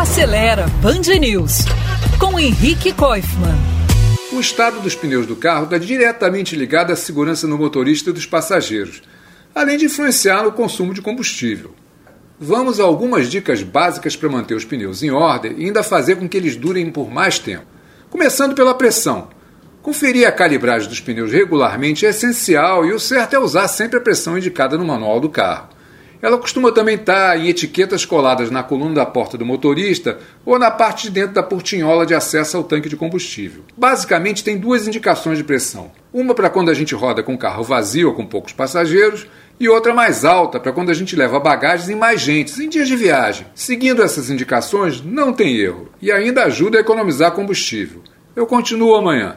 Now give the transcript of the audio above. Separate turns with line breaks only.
Acelera Band News com Henrique Koifman.
O estado dos pneus do carro está diretamente ligado à segurança no motorista e dos passageiros, além de influenciar no consumo de combustível. Vamos a algumas dicas básicas para manter os pneus em ordem e ainda fazer com que eles durem por mais tempo. Começando pela pressão. Conferir a calibragem dos pneus regularmente é essencial e o certo é usar sempre a pressão indicada no manual do carro. Ela costuma também estar em etiquetas coladas na coluna da porta do motorista ou na parte de dentro da portinhola de acesso ao tanque de combustível. Basicamente, tem duas indicações de pressão: uma para quando a gente roda com carro vazio ou com poucos passageiros, e outra mais alta para quando a gente leva bagagens e mais gente em dias de viagem. Seguindo essas indicações, não tem erro e ainda ajuda a economizar combustível. Eu continuo amanhã.